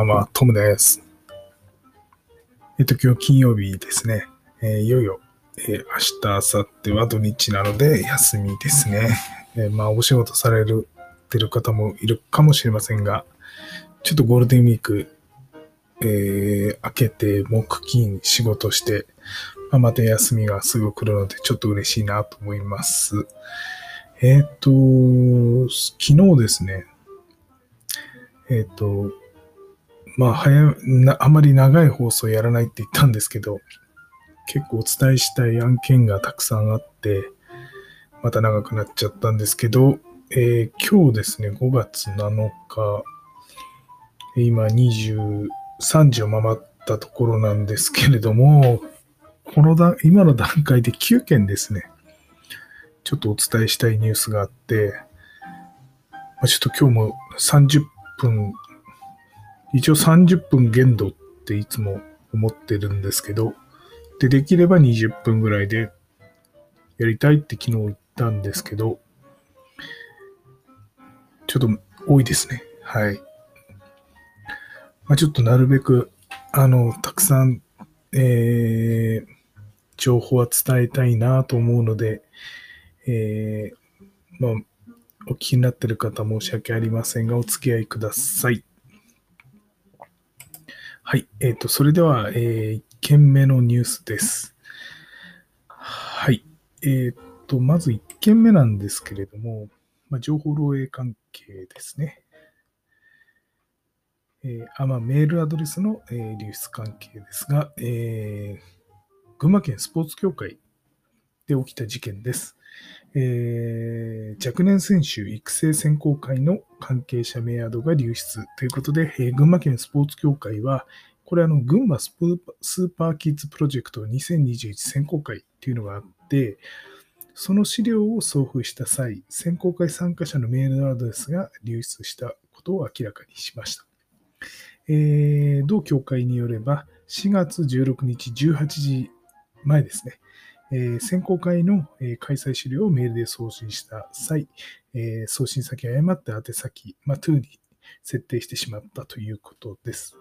ばんは、トムです。えっ、と、今日金曜日ですね。えー、いよいよ、えー、明日、明後日は土日なので休みですね。えー、まあ、お仕事される、てる方もいるかもしれませんが、ちょっとゴールデンウィーク、えー、明けて木金仕事して、まあ、また休みがすぐ来るので、ちょっと嬉しいなと思います。えっ、と、昨日ですね、えっ、ー、と、まあ、早な、あまり長い放送やらないって言ったんですけど、結構お伝えしたい案件がたくさんあって、また長くなっちゃったんですけど、えー、今日ですね、5月7日、今23時を回ったところなんですけれども、このだ、今の段階で9件ですね、ちょっとお伝えしたいニュースがあって、まあ、ちょっと今日も30分、一応30分限度っていつも思ってるんですけど、で、できれば20分ぐらいでやりたいって昨日言ったんですけど、ちょっと多いですね。はい。まあ、ちょっとなるべく、あの、たくさん、えー、情報は伝えたいなと思うので、えー、まあ、お聞きになってる方申し訳ありませんが、お付き合いください。はい。えっ、ー、と、それでは、えー、1件目のニュースです。はい。えっ、ー、と、まず1件目なんですけれども、まあ、情報漏洩関係ですね。えー、あまあ、メールアドレスの、えー、流出関係ですが、えー、群馬県スポーツ協会で起きた事件です。えー、若年選手育成選考会の関係者名アドが流出ということで、えー、群馬県スポーツ協会は、これあの、群馬スーパーキッズプロジェクト2021選考会っていうのがあって、その資料を送付した際、選考会参加者のメールアドレスが流出したことを明らかにしました。えー、同協会によれば、4月16日18時前ですね、えー、選考会の、開催資料をメールで送信した際、えー、送信先を誤って宛先、まあ、to に設定してしまったということです。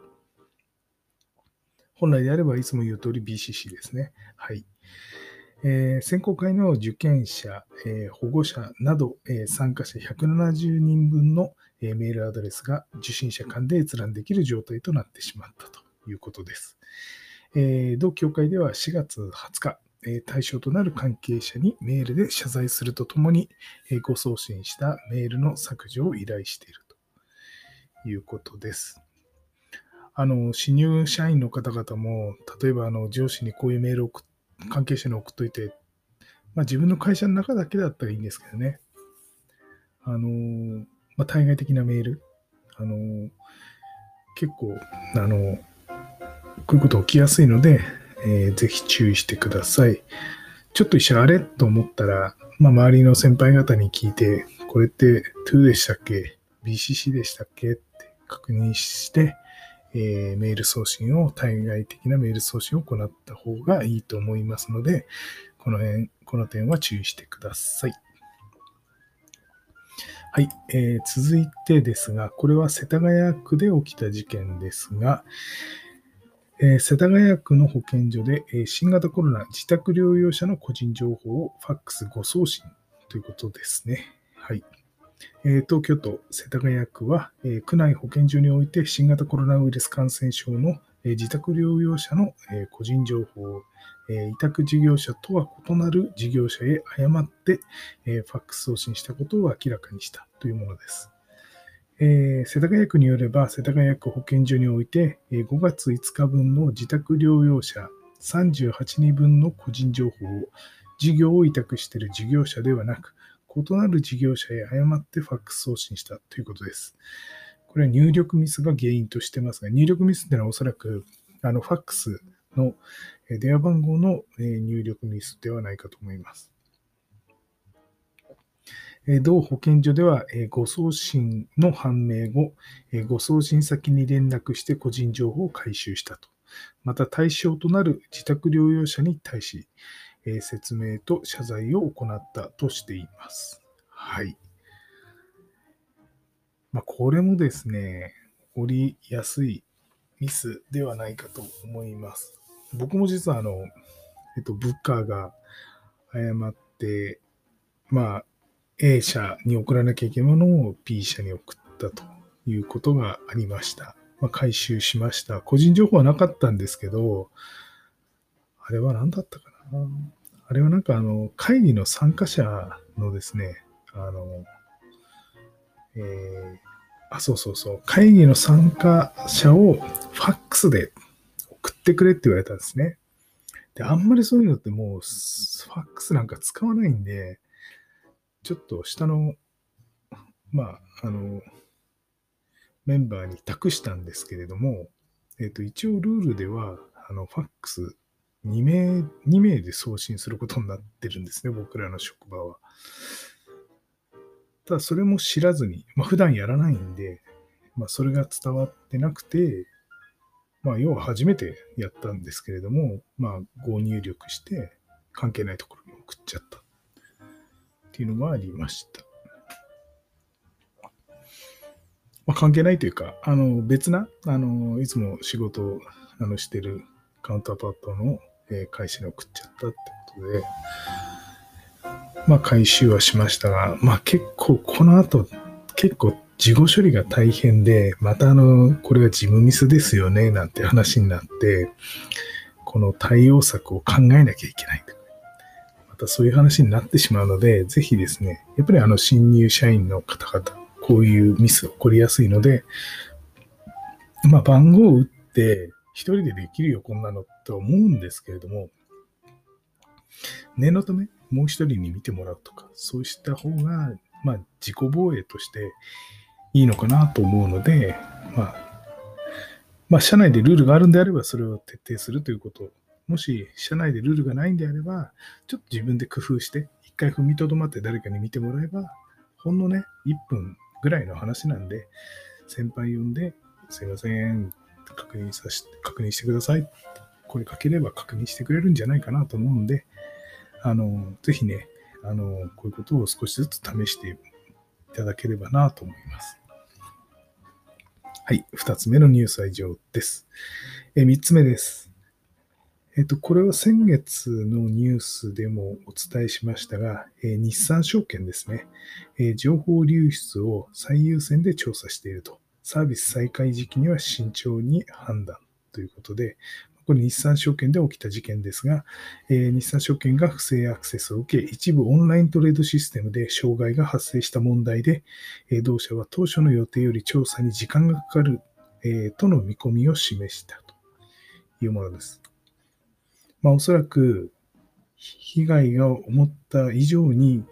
本来であればいつも言う通り BCC ですね。はい。えー、選考会の受験者、えー、保護者など、えー、参加者170人分の、えメールアドレスが受信者間で閲覧できる状態となってしまったということです。え同協会では4月20日、対象となる関係者にメールで謝罪するとともに、ご送信したメールの削除を依頼しているということです。あの、新入社員の方々も、例えばあの上司にこういうメールを関係者に送っといて、まあ、自分の会社の中だけだったらいいんですけどね。あの、まあ、対外的なメール、あの、結構、あの、こういうこと起きやすいので、えー、ぜひ注意してください。ちょっと一瞬あれと思ったら、まあ、周りの先輩方に聞いて、これって to でしたっけ ?BCC でしたっけ？って確認して、えー、メール送信を、対外的なメール送信を行った方がいいと思いますので、この辺、この点は注意してください。はい、えー、続いてですが、これは世田谷区で起きた事件ですが、えー、世田谷区の保健所で、えー、新型コロナ自宅療養者の個人情報をファックス誤送信ということですね。はい。えー、東京都世田谷区は、え区内保健所において新型コロナウイルス感染症の、え自宅療養者の、え個人情報を、え委託事業者とは異なる事業者へ誤って、えファックス送信したことを明らかにしたというものです。えー、世田谷区によれば、世田谷区保健所において、えー、5月5日分の自宅療養者38人分の個人情報を事業を委託している事業者ではなく、異なる事業者へ誤ってファックス送信したということです。これは入力ミスが原因としてますが、入力ミスっていうのはおそらく、あの、ファックスの電話番号の入力ミスではないかと思います。同保健所では、誤送信の判明後、誤送信先に連絡して個人情報を回収したと。また対象となる自宅療養者に対し、説明と謝罪を行ったとしています。はい。まあ、これもですね、起こりやすいミスではないかと思います。僕も実はあの、えっと、ブッカーが誤って、まあ、A 社に送らなきゃいけないものを B 社に送ったということがありました。まあ、回収しました。個人情報はなかったんですけど、あれは何だったかな？あれはなんかあの、会議の参加者のですね、あの、えー、あ、そうそうそう、会議の参加者をファックスで送ってくれって言われたんですね。で、あんまりそういうのってもう、ファックスなんか使わないんで、ちょっと下の、まあ、あの、メンバーに託したんですけれども、えっ、と、一応ルールでは、あの、ファックス2名、2名で送信することになってるんですね、僕らの職場は。ただ、それも知らずに、まあ、普段やらないんで、まあ、それが伝わってなくて、まあ、要は初めてやったんですけれども、まあ、ご入力して、関係ないところに送っちゃったっていうのがありました。まあ、関係ないというか、あの、別な、あの、いつも仕事をあのしてるカウンターパートの、えー、会社に送っちゃったってことで、まあ、回収はしましたが、まあ、結構、この後、結構、事後処理が大変で、またあの、これは事務ミスですよね、なんて話になって、この対応策を考えなきゃいけない。またそういう話になってしまうので、ぜひですね、やっぱりあの、新入社員の方々、こういうミス起こりやすいので、まあ、番号を打って、一人でできるよ、こんなのと思うんですけれども、念のため、もう一人に見てもらうとか、そうした方が、まあ、自己防衛としていいのかなと思うので、まあ、まあ、社内でルールがあるんであれば、それを徹底するということ。もし、社内でルールがないんであれば、ちょっと自分で工夫して、一回踏みとどまって誰かに見てもらえば、ほんのね、1分ぐらいの話なんで、先輩呼んで、すいません、確認さし、確認してください。声かければ確認してくれるんじゃないかなと思うんで、あの、ぜひね、あの、こういうことを少しずつ試していただければなと思います。はい。二つ目のニュースは以上です。え、三つ目です。えっと、これは先月のニュースでもお伝えしましたが、えー、日産証券ですね、えー、情報流出を最優先で調査していると。サービス再開時期には慎重に判断ということで、これ日産証券で起きた事件ですが、えー、日産証券が不正アクセスを受け、一部オンライントレードシステムで障害が発生した問題で、え、同社は当初の予定より調査に時間がかかる、え、との見込みを示したというものです。まあ、おそらく被害が思った以上に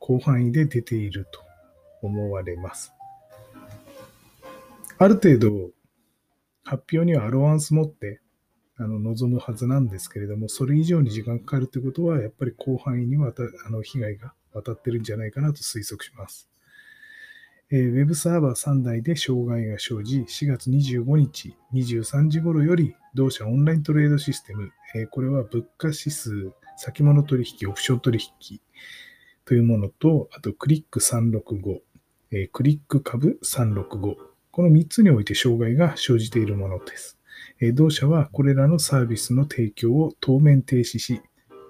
広範囲で出ていると思われます。ある程度、発表にはアロワンス持ってあの望むはずなんですけれども、それ以上に時間かかるということは、やっぱり広範囲にわたあの被害が渡ってるんじゃないかなと推測します。えー、ウェブサーバー3台で障害が生じ、4月25日23時頃より、同社オンライントレードシステム、えー、これは物価指数、先物取引、オプション取引というものと、あとクリック365、えー、クリック株365、この3つにおいて障害が生じているものです。え同社はこれらのサービスの提供を当面停止し、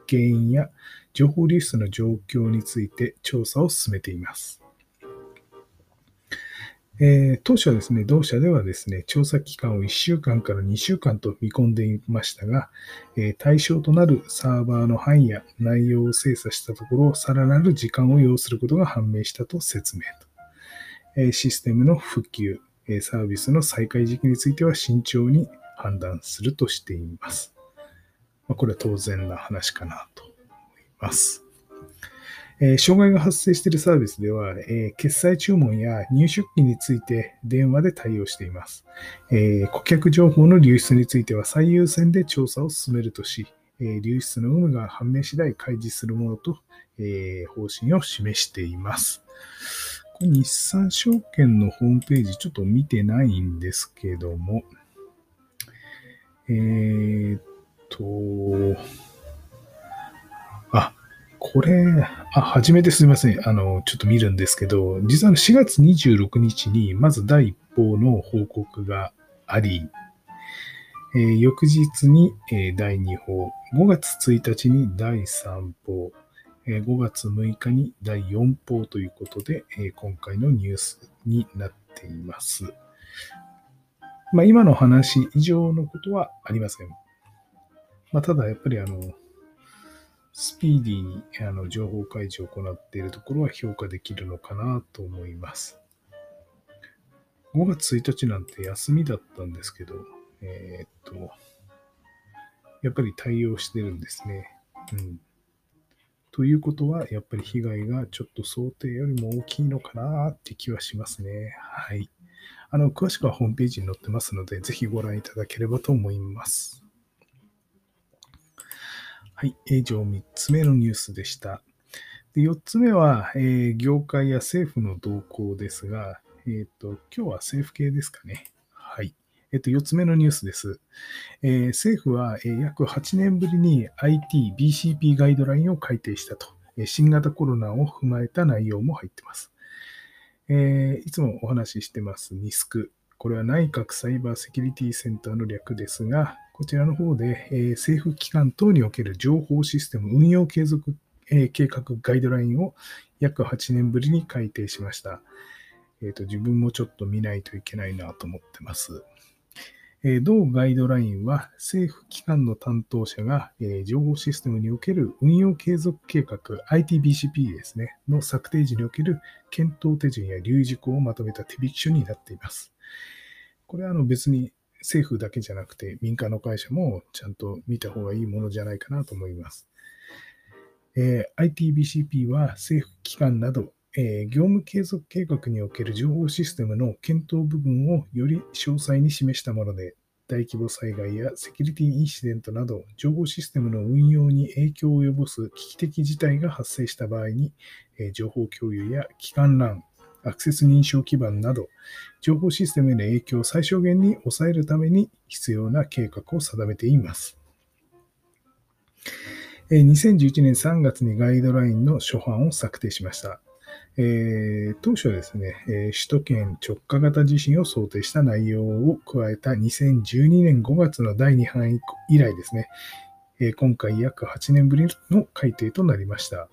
原因や情報流出の状況について調査を進めています。えー、当初はですね、同社ではですね、調査期間を1週間から2週間と見込んでいましたが、えー、対象となるサーバーの範囲や内容を精査したところ、さらなる時間を要することが判明したと説明と。えー、システムの復旧、えサービスの再開時期については慎重に判断するとしています。まあ、これは当然な話かなと思います。え、障害が発生しているサービスでは、え、決済注文や入出金について電話で対応しています、え、顧客情報の流出については最優先で調査を進めるとし、え流出の有無が判明次第開示するものと、え方針を示しています。これ日産証券のホームページちょっと見てないんですけども、えー、っと、これ、あ、初めてすみません。あの、ちょっと見るんですけど、実は4月26日に、まず第一報の報告があり、えー翌日に、えー第2報、5月1日に第3報、えー5月6日に第4報ということで、えー今回のニュースになっています。まあ、今の話以上のことはありません。まあ、ただやっぱりあの、スピーディーにあの情報開示を行っているところは評価できるのかなと思います。5月1日なんて休みだったんですけど、えーっと、やっぱり対応してるんですね。うん。ということは、やっぱり被害がちょっと想定よりも大きいのかなって気はしますね。はい。あの、詳しくはホームページに載ってますので、ぜひご覧いただければと思います。はい。以上3つ目のニュースでした。で4つ目は、えー業界や政府の動向ですが、えっ、と、今日は政府系ですかね。はい。えっ、と、4つ目のニュースです。えー政府は、えー約8年ぶりに IT、BCP ガイドラインを改定したと。えー新型コロナを踏まえた内容も入ってます。えーいつもお話ししてます NISC。これは内閣サイバーセキュリティセンターの略ですが、こちらの方で、えー政府機関等における情報システム運用継続、え計画ガイドラインを約8年ぶりに改定しました。えーと自分もちょっと見ないといけないなと思ってます。え同ガイドラインは政府機関の担当者が、え情報システムにおける運用継続計画 ITBCP ですね、の策定時における検討手順や留意事項をまとめた手引き書になっています。これはあの別に政府だけじゃなくて民間の会社もちゃんと見た方がいいものじゃないかなと思います。えー ITBCP は政府機関など、えー業務継続計画における情報システムの検討部分をより詳細に示したもので、大規模災害やセキュリティインシデントなど、情報システムの運用に影響を及ぼす危機的事態が発生した場合に、えー情報共有や機関欄、アクセス認証基盤など、情報システムへの影響を最小限に抑えるために必要な計画を定めています。2011年3月にガイドラインの初版を策定しました。えー当初はですね、首都圏直下型地震を想定した内容を加えた2012年5月の第2版以来ですね、え今回約8年ぶりの改定となりました。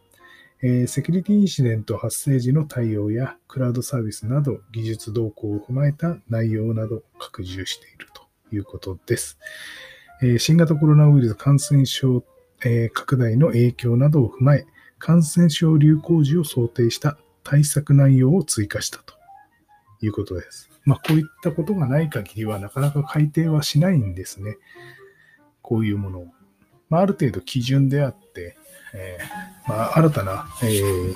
えセキュリティインシデント発生時の対応やクラウドサービスなど技術動向を踏まえた内容などを拡充しているということです。え新型コロナウイルス感染症、え拡大の影響などを踏まえ、感染症流行時を想定した対策内容を追加したということです。まあ、こういったことがない限りはなかなか改定はしないんですね。こういうものを。まあ、ある程度基準であって、えーまあ、新たな、えー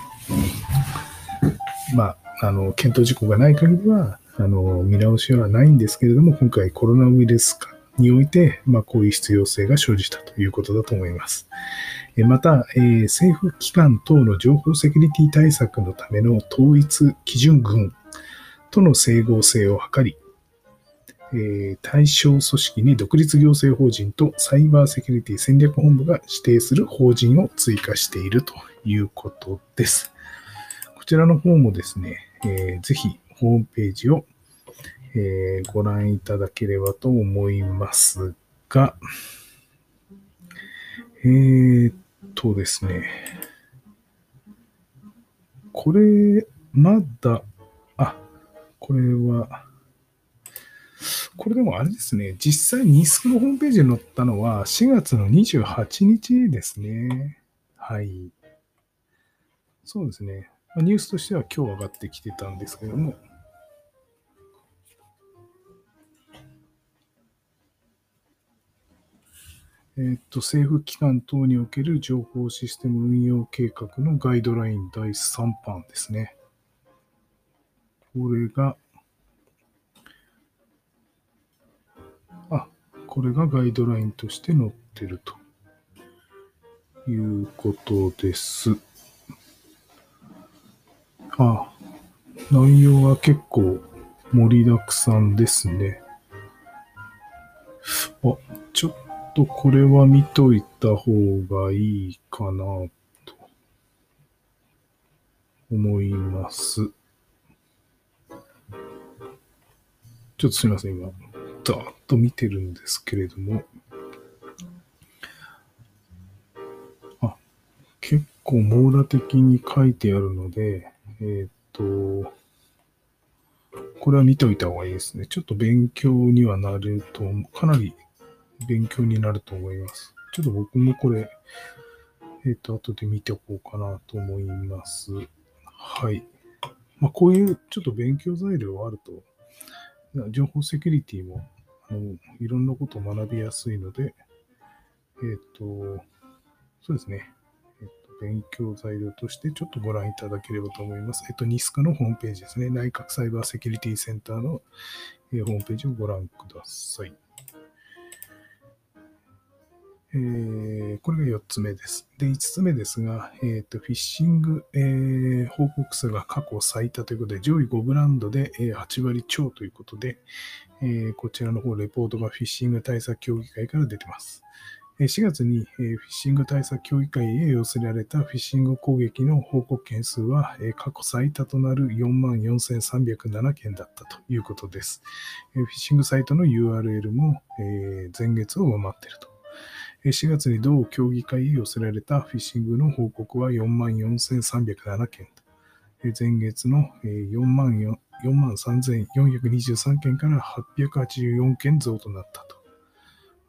まあ、あの、検討事項がない限りは、あの、見直しはないんですけれども、今回コロナウイルス化において、まあ、こういう必要性が生じたということだと思います。また、えー政府機関等の情報セキュリティ対策のための統一基準群との整合性を図り、えー対象組織に独立行政法人とサイバーセキュリティ戦略本部が指定する法人を追加しているということです。こちらの方もですね、えーぜひホームページを、えーご覧いただければと思いますが、えーっとですね、これ、まだ、あ、これは、これでもあれですね、実際ニスクのホームページに載ったのは4月の28日ですね。はい。そうですね。ニュースとしては今日上がってきてたんですけども、えーっと、政府機関等における情報システム運用計画のガイドライン第3版ですね。これが、これがガイドラインとして載ってるということです。あ、内容は結構盛りだくさんですね。あ、ちょっとこれは見といた方がいいかなと思います。ちょっとすみません、今、ざーっと見てるんですけれども、あ、結構網羅的に書いてあるので、えー、っと、これは見ておいた方がいいですね。ちょっと勉強にはなると、かなり勉強になると思います。ちょっと僕もこれ、えっ、ー、と、後で見ておこうかなと思います。はい。まあ、こういうちょっと勉強材料があると、情報セキュリティも、あの、いろんなことを学びやすいので、えっ、ー、と、そうですね。えっ、ー、と、勉強材料としてちょっとご覧いただければと思います。えっ、と、NISC のホームページですね。内閣サイバーセキュリティセンターの、えホームページをご覧ください。えー、これが4つ目です。で、5つ目ですが、えーと、フィッシング、えー、報告数が過去最多ということで、上位5ブランドで、えー、8割超ということで、え、こちらの方、レポートがフィッシング対策協議会から出てます。4月にフィッシング対策協議会へ寄せられたフィッシング攻撃の報告件数は過去最多となる4万4307件だったということです。フィッシングサイトの URL も前月を上回っていると。4月に同協議会へ寄せられたフィッシングの報告は4万4307件と。前月の4万4 4万3423件から884件増となったと。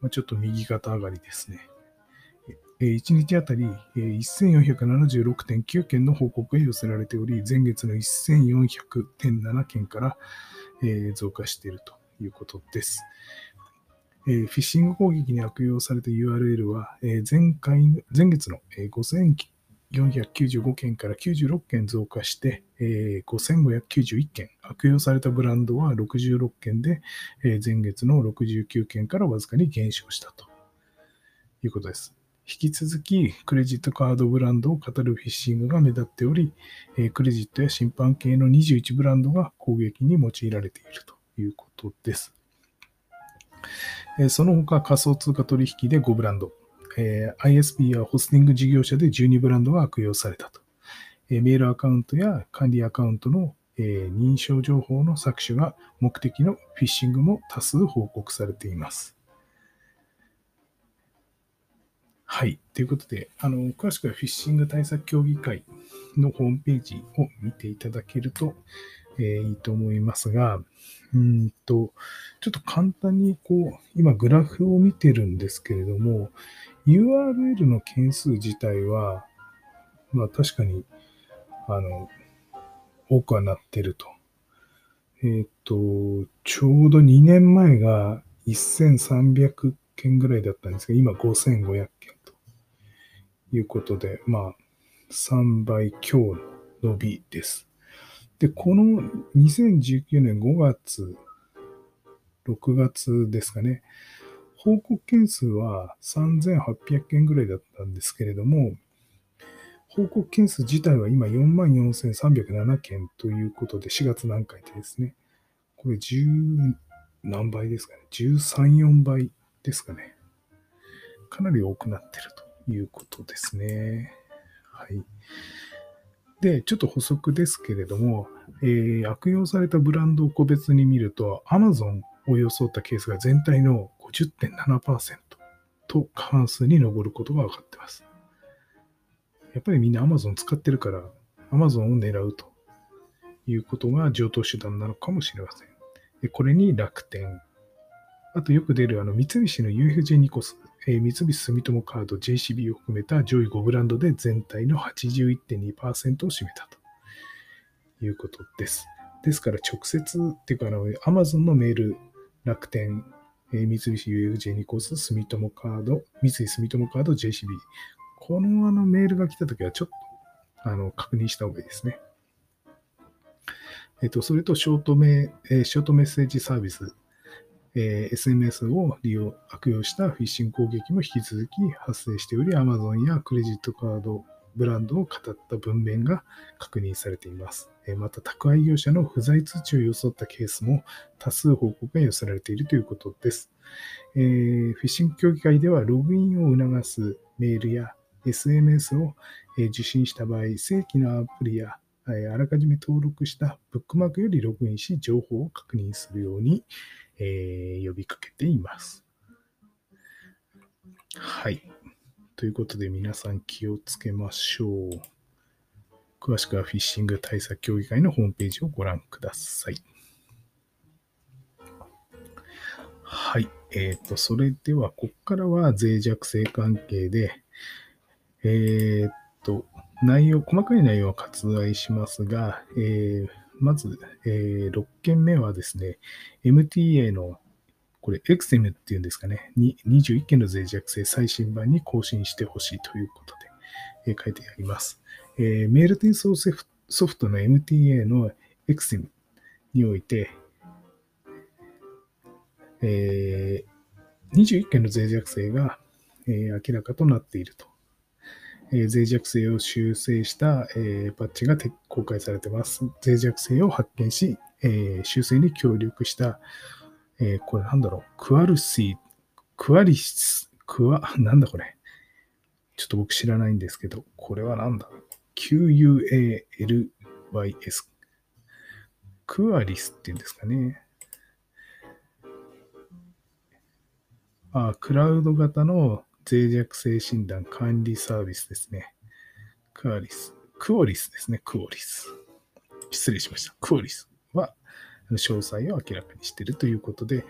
まあちょっと右肩上がりですね。1日あたり1476.9件の報告が寄せられており、前月の1400.7件から増加しているということです。フィッシング攻撃に悪用された URL は、前回前月の495件から96件増加して、5591件、悪用されたブランドは66件で、前月の69件からわずかに減少したということです。引き続き、クレジットカードブランドを語るフィッシングが目立っており、クレジットや審判系の21ブランドが攻撃に用いられているということです。その他仮想通貨取引で5ブランド、ISP やホスティング事業者で12ブランドが悪用されたと。メールアカウントや管理アカウントの認証情報の搾取が目的のフィッシングも多数報告されています。はい。ということで、あの、詳しくはフィッシング対策協議会のホームページを見ていただけると、えー、いいと思いますが、うんと、ちょっと簡単にこう、今グラフを見てるんですけれども、URL の件数自体は、まあ確かに、あの、多くはなってると。えっ、ー、と、ちょうど2年前が1300件ぐらいだったんですが、今5500件ということで、まあ、3倍強の伸びです。で、この2019年5月、6月ですかね、報告件数は3800件ぐらいだったんですけれども、報告件数自体は今44,307件ということで、4月何回でですね、これ10何倍ですかね、13、4倍ですかね。かなり多くなってるということですね。はい。で、ちょっと補足ですけれども、えー、悪用されたブランドを個別に見ると、Amazon を装ったケースが全体の50.7%と過半数に上ることが分かってます。やっぱりみんな Amazon 使ってるから、Amazon を狙うということが上等手段なのかもしれません。でこれに楽天、あとよく出るあの三菱の UFJ ニコス、えー、三菱住友カード、JCB を含めた上位5ブランドで全体の81.2%を占めたということです。ですから直接っていうかあの Amazon のメール、楽天、えー、三菱 UFJ ニコス、住友カード、三井住友カード、JCB。このあのメールが来たときはちょっとあの確認した方がいいですね。えっと、それとショートメ、えー、ショートメッセージサービスえー、SMS を利用、悪用したフィッシング攻撃も引き続き発生しており、Amazon やクレジットカードブランドを語った文面が確認されています。また、宅配業者の不在通知を装ったケースも多数報告が寄せられているということです。えー、フィッシング協議会では、ログインを促すメールや SMS を受信した場合、正規のアプリやあらかじめ登録したブックマークよりログインし、情報を確認するように、えー、呼びかけています。はい。ということで皆さん気をつけましょう。詳しくはフィッシング対策協議会のホームページをご覧ください。はい。えっ、ー、と、それでは、ここからは脆弱性関係で、えっ、ー、と、内容、細かい内容は割愛しますが、えー、まず、えー、6件目はですね、MTA の、これ、エクセムっていうんですかね、21件の脆弱性最新版に更新してほしいということで、え、書いてあります。えー、メール転送ソフトの MTA のエクセムにおいて、えー、21件の脆弱性が、えー、明らかとなっていると。えー、脆弱性を修正した、えー、パッチが公開されています。脆弱性を発見し、え、修正に協力した、えー、これなんだろう、クアルシー、クアリス、クワ、なんだこれ。ちょっと僕知らないんですけど、これはなんだ ?QUALYS。クアリスっていうんですかね。あクラウド型の脆弱性診断管理サービスですね。クアリス。クオリスですね。クオリス。失礼しました。クオリス詳細を明らかにしているということで、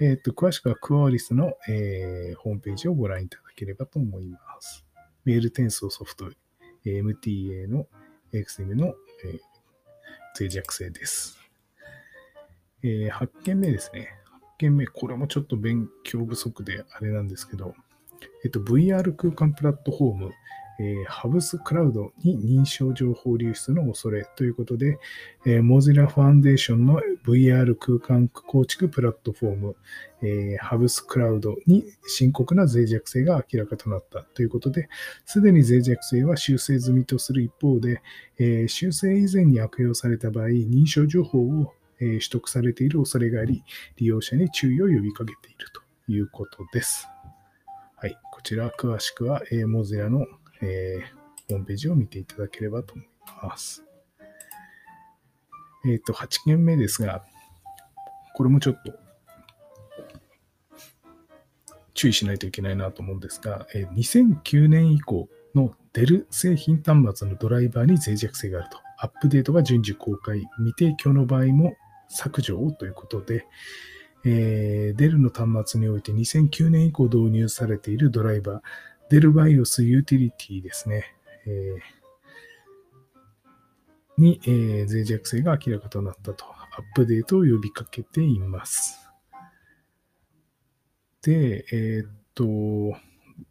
えっ、ー、と、詳しくはクオリスの、えー、ホームページをご覧いただければと思います。メール転送ソフト MTA の XM の、えー、脆弱性です。えー、8件目ですね。8件目、これもちょっと勉強不足であれなんですけど、えっと、VR 空間プラットフォーム、えー、ハブスクラウドに認証情報流出の恐れということで、えー、Mozilla Foundation の VR 空間構築プラットフォーム、えー、ハブスクラウドに深刻な脆弱性が明らかとなったということで、すでに脆弱性は修正済みとする一方で、えー、修正以前に悪用された場合、認証情報を取得されている恐れがあり、利用者に注意を呼びかけているということです。はい、こちら詳しくは、えー、Mozilla の、えー、ホームページを見ていただければと思います。えっ、ー、と、8件目ですが、これもちょっと注意しないといけないなと思うんですが、え2009年以降のデル製品端末のドライバーに脆弱性があると。アップデートが順次公開、未提供の場合も削除をということで、えー、デルの端末において2009年以降導入されているドライバー、デルバイオスユーティリティですね、えー、に、えー、脆弱性が明らかとなったと、アップデートを呼びかけています。で、えー、っと、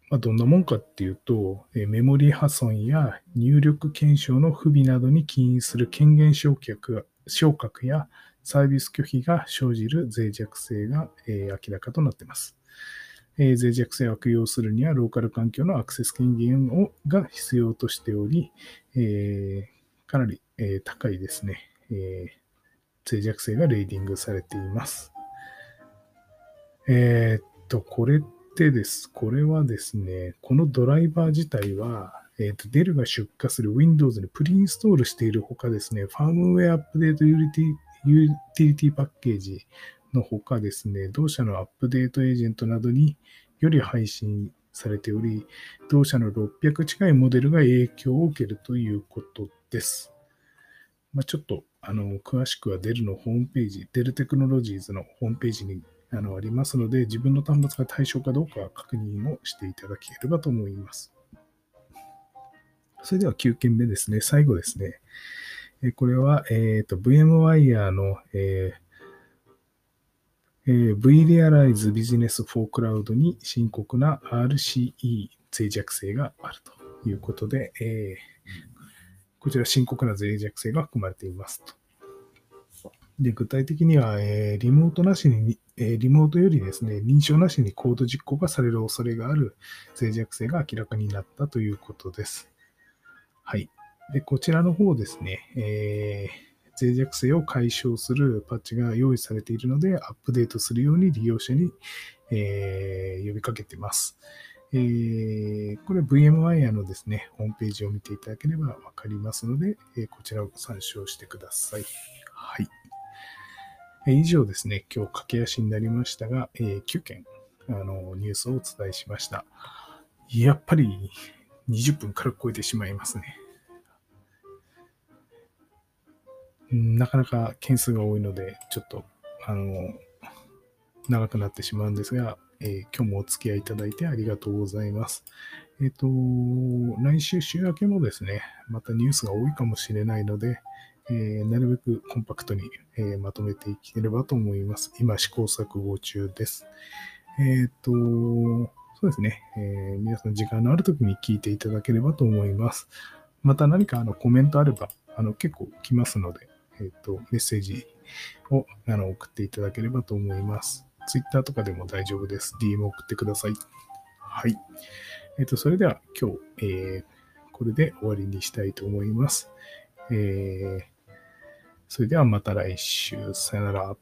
まあ、どんなもんかっていうと、えメモリ破損や入力検証の不備などに起因する権限昇格昇格やサービス拒否が生じる脆弱性が、え明らかとなっています。え脆弱性を悪用するには、ローカル環境のアクセス権限をが必要としており、えかなり、え高いですね、え脆弱性がレーディングされています。え、っと、これってです。これはですね、このドライバー自体は、えっ、と、デルが出荷する Windows にプリインストールしているほかですね、ファームウェアアップデートユーティリティパッケージのほかですね、同社のアップデートエージェントなどにより配信されており、同社の600近いモデルが影響を受けるということです。まあ、ちょっとあの詳しくはデルのホームページ、デルテクノロジーズのホームページにあのありますので、自分の端末が対象かどうか確認をしていただければと思います。それでは9件目ですね。最後ですね。これは、えっ、ー、と、VMwire の、えー、え VRealize Business for Cloud に深刻な RCE 脆弱性があるということで、えー、こちら深刻な脆弱性が含まれていますと。で具体的には、えー、リモートなしに、えー、リモートよりですね、認証なしにコード実行がされる恐れがある脆弱性が明らかになったということです。はい。で、こちらの方ですね、えー、脆弱性を解消するパッチが用意されているので、アップデートするように利用者に、えー、呼びかけています。えー、これ VMwire のですね、ホームページを見ていただければわかりますので、えー、こちらを参照してください。はい。えー、以上ですね、今日駆け足になりましたが、えー、9件、あの、ニュースをお伝えしました。やっぱり20分軽く超えてしまいますね。なかなか件数が多いので、ちょっと、あの、長くなってしまうんですが、えー、今日もお付き合いいただいてありがとうございます。えっ、ー、と、来週週明けもですね、またニュースが多いかもしれないので、えー、なるべくコンパクトに、えまとめていければと思います。今試行錯誤中です。えっ、と、そうですね、え皆さん時間のある時に聞いていただければと思います。また何かあのコメントあれば、あの結構来ますので、えっ、と、メッセージをあの送っていただければと思います。Twitter とかでも大丈夫です。DM 送ってください。はい。えっ、ー、と、それでは今日、えー、これで終わりにしたいと思います。えー、それではまた来週。さよなら。